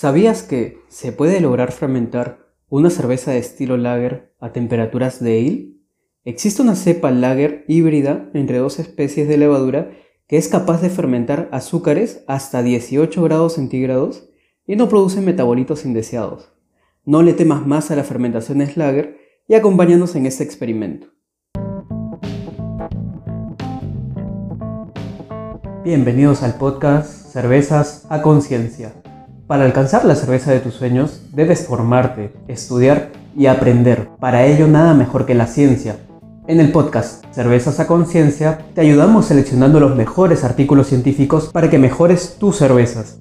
¿Sabías que se puede lograr fermentar una cerveza de estilo lager a temperaturas de ale? Existe una cepa lager híbrida entre dos especies de levadura que es capaz de fermentar azúcares hasta 18 grados centígrados y no produce metabolitos indeseados. No le temas más a la fermentación lager y acompáñanos en este experimento. Bienvenidos al podcast Cervezas a Conciencia. Para alcanzar la cerveza de tus sueños, debes formarte, estudiar y aprender. Para ello, nada mejor que la ciencia. En el podcast Cervezas a Conciencia, te ayudamos seleccionando los mejores artículos científicos para que mejores tus cervezas.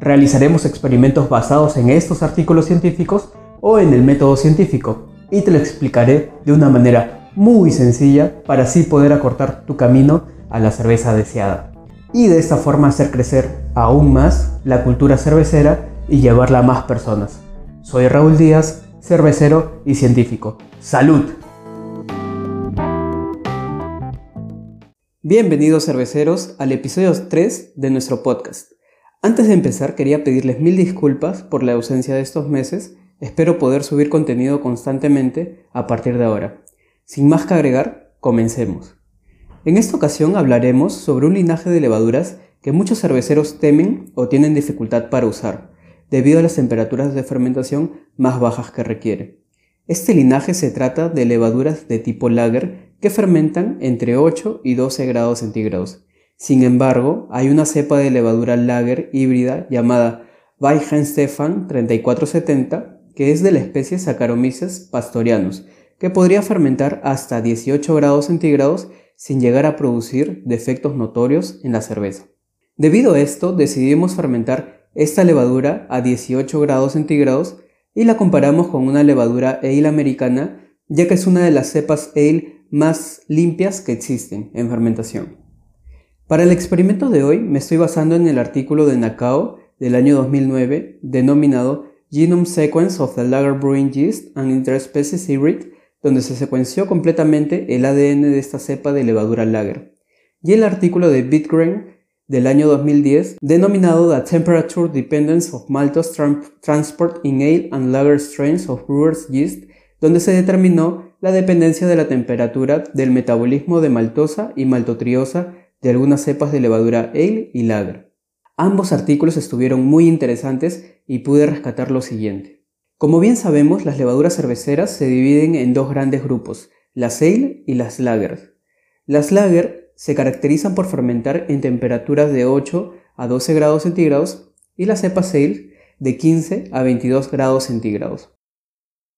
Realizaremos experimentos basados en estos artículos científicos o en el método científico y te lo explicaré de una manera muy sencilla para así poder acortar tu camino a la cerveza deseada y de esta forma hacer crecer aún más la cultura cervecera y llevarla a más personas. Soy Raúl Díaz, cervecero y científico. ¡Salud! Bienvenidos cerveceros al episodio 3 de nuestro podcast. Antes de empezar quería pedirles mil disculpas por la ausencia de estos meses. Espero poder subir contenido constantemente a partir de ahora. Sin más que agregar, comencemos. En esta ocasión hablaremos sobre un linaje de levaduras que muchos cerveceros temen o tienen dificultad para usar, debido a las temperaturas de fermentación más bajas que requiere. Este linaje se trata de levaduras de tipo lager que fermentan entre 8 y 12 grados centígrados. Sin embargo, hay una cepa de levadura lager híbrida llamada Weihenstephan 3470 que es de la especie Saccharomyces pastorianus, que podría fermentar hasta 18 grados centígrados sin llegar a producir defectos notorios en la cerveza. Debido a esto, decidimos fermentar esta levadura a 18 grados centígrados y la comparamos con una levadura ale americana, ya que es una de las cepas ale más limpias que existen en fermentación. Para el experimento de hoy me estoy basando en el artículo de Nakao del año 2009 denominado Genome Sequence of the Lager Brewing Yeast and Interspecies Hybrid donde se secuenció completamente el ADN de esta cepa de levadura lager, y el artículo de Bitgrain del año 2010 denominado The Temperature Dependence of Maltose Transport in Ale and Lager Strains of Brewers Yeast, donde se determinó la dependencia de la temperatura del metabolismo de maltosa y maltotriosa de algunas cepas de levadura ale y lager. Ambos artículos estuvieron muy interesantes y pude rescatar lo siguiente. Como bien sabemos, las levaduras cerveceras se dividen en dos grandes grupos, las ale y las lager. Las lager se caracterizan por fermentar en temperaturas de 8 a 12 grados centígrados y las cepas ale de 15 a 22 grados centígrados.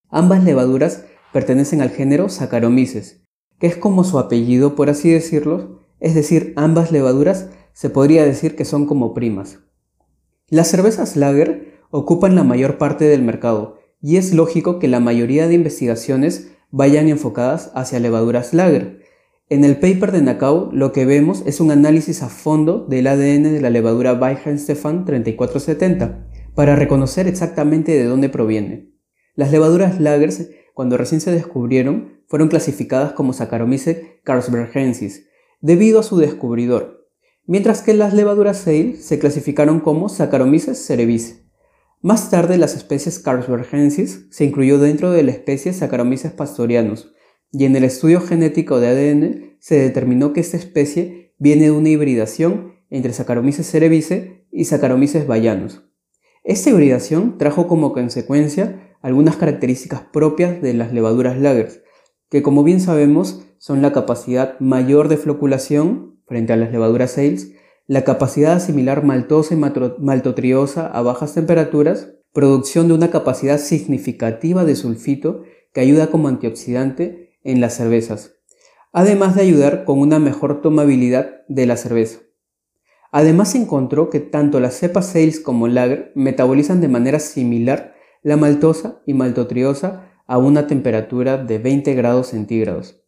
Ambas levaduras pertenecen al género Saccharomyces, que es como su apellido por así decirlo, es decir, ambas levaduras se podría decir que son como primas. Las cervezas lager ocupan la mayor parte del mercado y es lógico que la mayoría de investigaciones vayan enfocadas hacia levaduras lager. En el paper de Nakao lo que vemos es un análisis a fondo del ADN de la levadura Weihenstephan 3470 para reconocer exactamente de dónde proviene. Las levaduras lagers, cuando recién se descubrieron, fueron clasificadas como Saccharomyces carlsbergensis, debido a su descubridor, mientras que las levaduras ale se clasificaron como Saccharomyces cerevisiae. Más tarde las especies Carlsbergensis se incluyó dentro de la especie Saccharomyces pastorianus y en el estudio genético de ADN se determinó que esta especie viene de una hibridación entre Saccharomyces cerevisiae y Saccharomyces bayanus. Esta hibridación trajo como consecuencia algunas características propias de las levaduras lagers, que como bien sabemos son la capacidad mayor de floculación frente a las levaduras ales la capacidad de asimilar maltosa y maltotriosa a bajas temperaturas, producción de una capacidad significativa de sulfito que ayuda como antioxidante en las cervezas, además de ayudar con una mejor tomabilidad de la cerveza. Además se encontró que tanto las cepas sales como lager metabolizan de manera similar la maltosa y maltotriosa a una temperatura de 20 grados centígrados.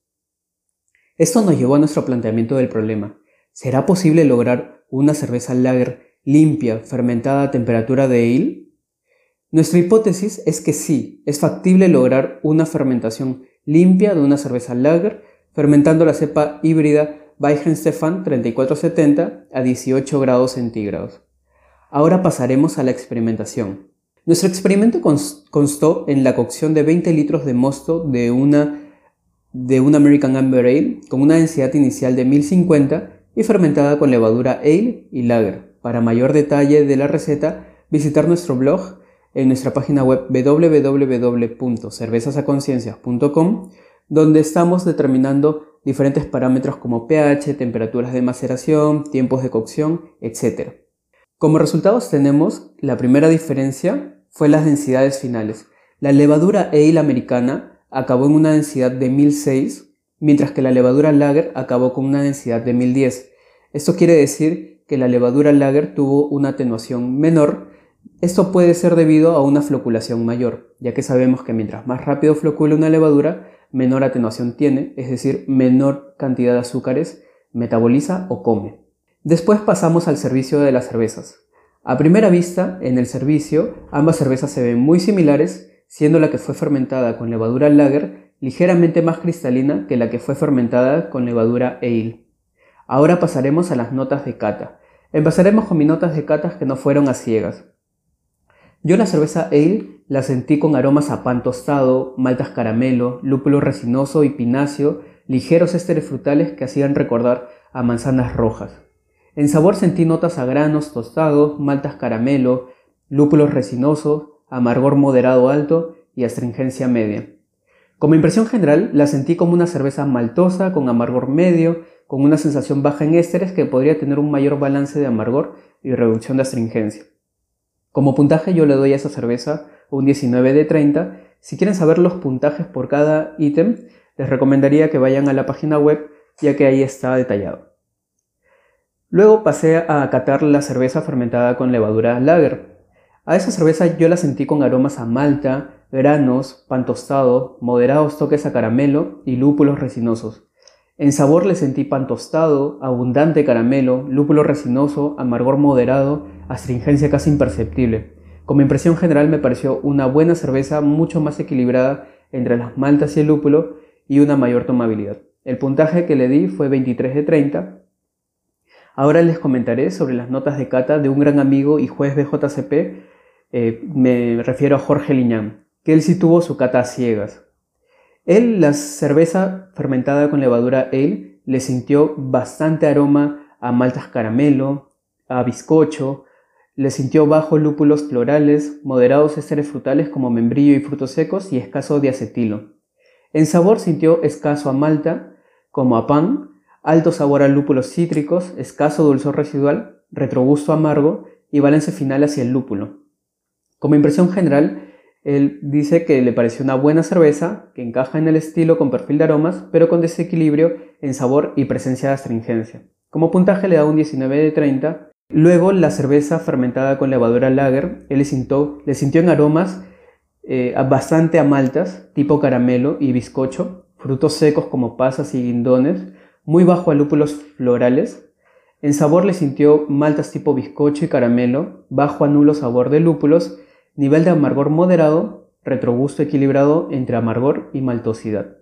Esto nos llevó a nuestro planteamiento del problema. ¿Será posible lograr una cerveza lager limpia, fermentada a temperatura de ale? Nuestra hipótesis es que sí, es factible lograr una fermentación limpia de una cerveza lager fermentando la cepa híbrida Weihenstephan 3470 a 18 grados centígrados. Ahora pasaremos a la experimentación. Nuestro experimento constó en la cocción de 20 litros de mosto de una, de una American Amber Ale con una densidad inicial de 1050 y fermentada con levadura Ale y Lager. Para mayor detalle de la receta, visitar nuestro blog en nuestra página web www.cervezasaconciencia.com, donde estamos determinando diferentes parámetros como pH, temperaturas de maceración, tiempos de cocción, etc. Como resultados tenemos la primera diferencia fue las densidades finales. La levadura ale americana acabó en una densidad de 1006, mientras que la levadura lager acabó con una densidad de 1010. Esto quiere decir que la levadura lager tuvo una atenuación menor. Esto puede ser debido a una floculación mayor, ya que sabemos que mientras más rápido flocula una levadura, menor atenuación tiene, es decir, menor cantidad de azúcares metaboliza o come. Después pasamos al servicio de las cervezas. A primera vista, en el servicio, ambas cervezas se ven muy similares, siendo la que fue fermentada con levadura lager ligeramente más cristalina que la que fue fermentada con levadura ale. Ahora pasaremos a las notas de cata. Empezaremos con mis notas de cata que no fueron a ciegas. Yo la cerveza ale la sentí con aromas a pan tostado, maltas caramelo, lúpulo resinoso y pinacio, ligeros ésteres frutales que hacían recordar a manzanas rojas. En sabor sentí notas a granos tostados, maltas caramelo, lúpulos resinosos, amargor moderado alto y astringencia media. Como impresión general, la sentí como una cerveza maltosa con amargor medio, con una sensación baja en ésteres que podría tener un mayor balance de amargor y reducción de astringencia. Como puntaje yo le doy a esa cerveza un 19 de 30. Si quieren saber los puntajes por cada ítem, les recomendaría que vayan a la página web ya que ahí está detallado. Luego pasé a catar la cerveza fermentada con levadura lager. A esa cerveza yo la sentí con aromas a malta, granos, pan tostado, moderados toques a caramelo y lúpulos resinosos. En sabor le sentí pan tostado, abundante caramelo, lúpulo resinoso, amargor moderado, astringencia casi imperceptible. Como impresión general me pareció una buena cerveza mucho más equilibrada entre las maltas y el lúpulo y una mayor tomabilidad. El puntaje que le di fue 23 de 30 Ahora les comentaré sobre las notas de cata de un gran amigo y juez BJCP, eh, me refiero a Jorge Liñán, que él sí tuvo su cata a ciegas. Él la cerveza fermentada con levadura ale le sintió bastante aroma a maltas caramelo, a bizcocho, le sintió bajo lúpulos florales, moderados ésteres frutales como membrillo y frutos secos y escaso de acetilo. En sabor sintió escaso a malta, como a pan, alto sabor a lúpulos cítricos, escaso dulzor residual, retrogusto amargo y balance final hacia el lúpulo. Como impresión general, él dice que le pareció una buena cerveza, que encaja en el estilo con perfil de aromas, pero con desequilibrio en sabor y presencia de astringencia. Como puntaje le da un 19 de 30. Luego la cerveza fermentada con levadura lager, él le sintió, le sintió en aromas eh, bastante a maltas, tipo caramelo y bizcocho, frutos secos como pasas y guindones, muy bajo a lúpulos florales. En sabor le sintió maltas tipo bizcocho y caramelo, bajo a nulo sabor de lúpulos, nivel de amargor moderado, retrogusto equilibrado entre amargor y maltosidad.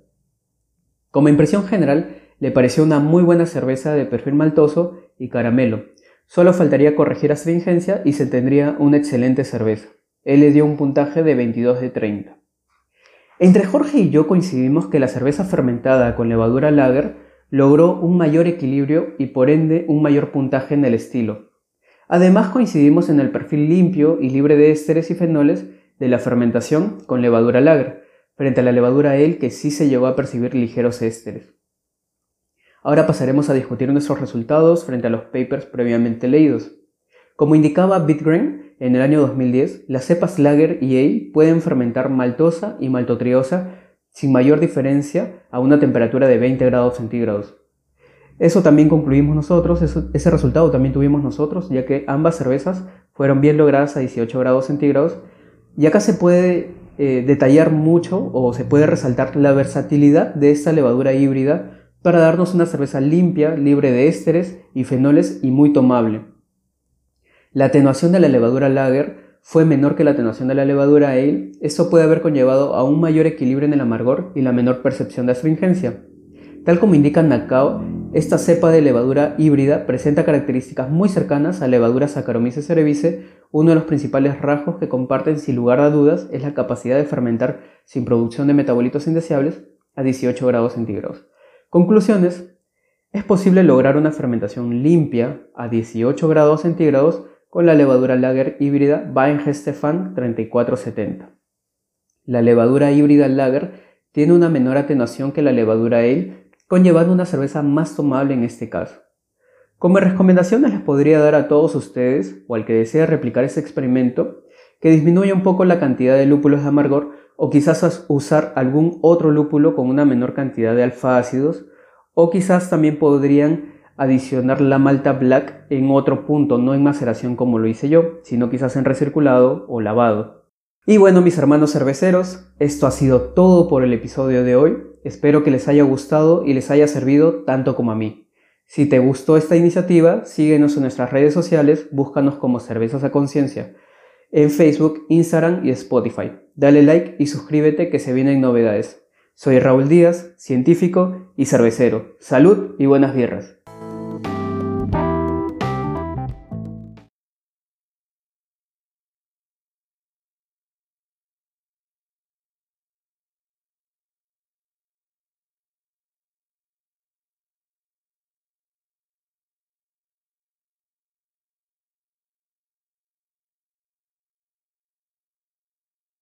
Como impresión general, le pareció una muy buena cerveza de perfil maltoso y caramelo. Solo faltaría corregir astringencia y se tendría una excelente cerveza. Él le dio un puntaje de 22 de 30. Entre Jorge y yo coincidimos que la cerveza fermentada con levadura lager logró un mayor equilibrio y por ende un mayor puntaje en el estilo. Además coincidimos en el perfil limpio y libre de ésteres y fenoles de la fermentación con levadura lager, frente a la levadura ale que sí se llegó a percibir ligeros ésteres. Ahora pasaremos a discutir nuestros resultados frente a los papers previamente leídos. Como indicaba Bitgrain en el año 2010, las cepas lager y ale pueden fermentar maltosa y maltotriosa sin mayor diferencia a una temperatura de 20 grados centígrados. Eso también concluimos nosotros, ese resultado también tuvimos nosotros, ya que ambas cervezas fueron bien logradas a 18 grados centígrados. Y acá se puede eh, detallar mucho o se puede resaltar la versatilidad de esta levadura híbrida para darnos una cerveza limpia, libre de ésteres y fenoles y muy tomable. La atenuación de la levadura lager fue menor que la atenuación de la levadura ale, esto puede haber conllevado a un mayor equilibrio en el amargor y la menor percepción de astringencia. Tal como indica Nakao, Esta cepa de levadura híbrida presenta características muy cercanas a levadura Saccharomyces cerevisiae. Uno de los principales rasgos que comparten sin lugar a dudas es la capacidad de fermentar sin producción de metabolitos indeseables a 18 grados centígrados. Conclusiones. Es posible lograr una fermentación limpia a 18 grados centígrados con la levadura lager híbrida Weingestefan 3470. La levadura híbrida lager tiene una menor atenuación que la levadura ale conllevando una cerveza más tomable en este caso. Como recomendaciones les podría dar a todos ustedes, o al que desee replicar este experimento, que disminuya un poco la cantidad de lúpulos de amargor o quizás usar algún otro lúpulo con una menor cantidad de alfa ácidos o quizás también podrían adicionar la malta black en otro punto, no en maceración como lo hice yo, sino quizás en recirculado o lavado. Y bueno, mis hermanos cerveceros, esto ha sido todo por el episodio de hoy. Espero que les haya gustado y les haya servido tanto como a mí. Si te gustó esta iniciativa, síguenos en nuestras redes sociales, búscanos como Cervezas a Conciencia, en Facebook, Instagram y Spotify. Dale like y suscríbete que se vienen novedades. Soy Raúl Díaz, científico y cervecero. Salud y buenas guerras.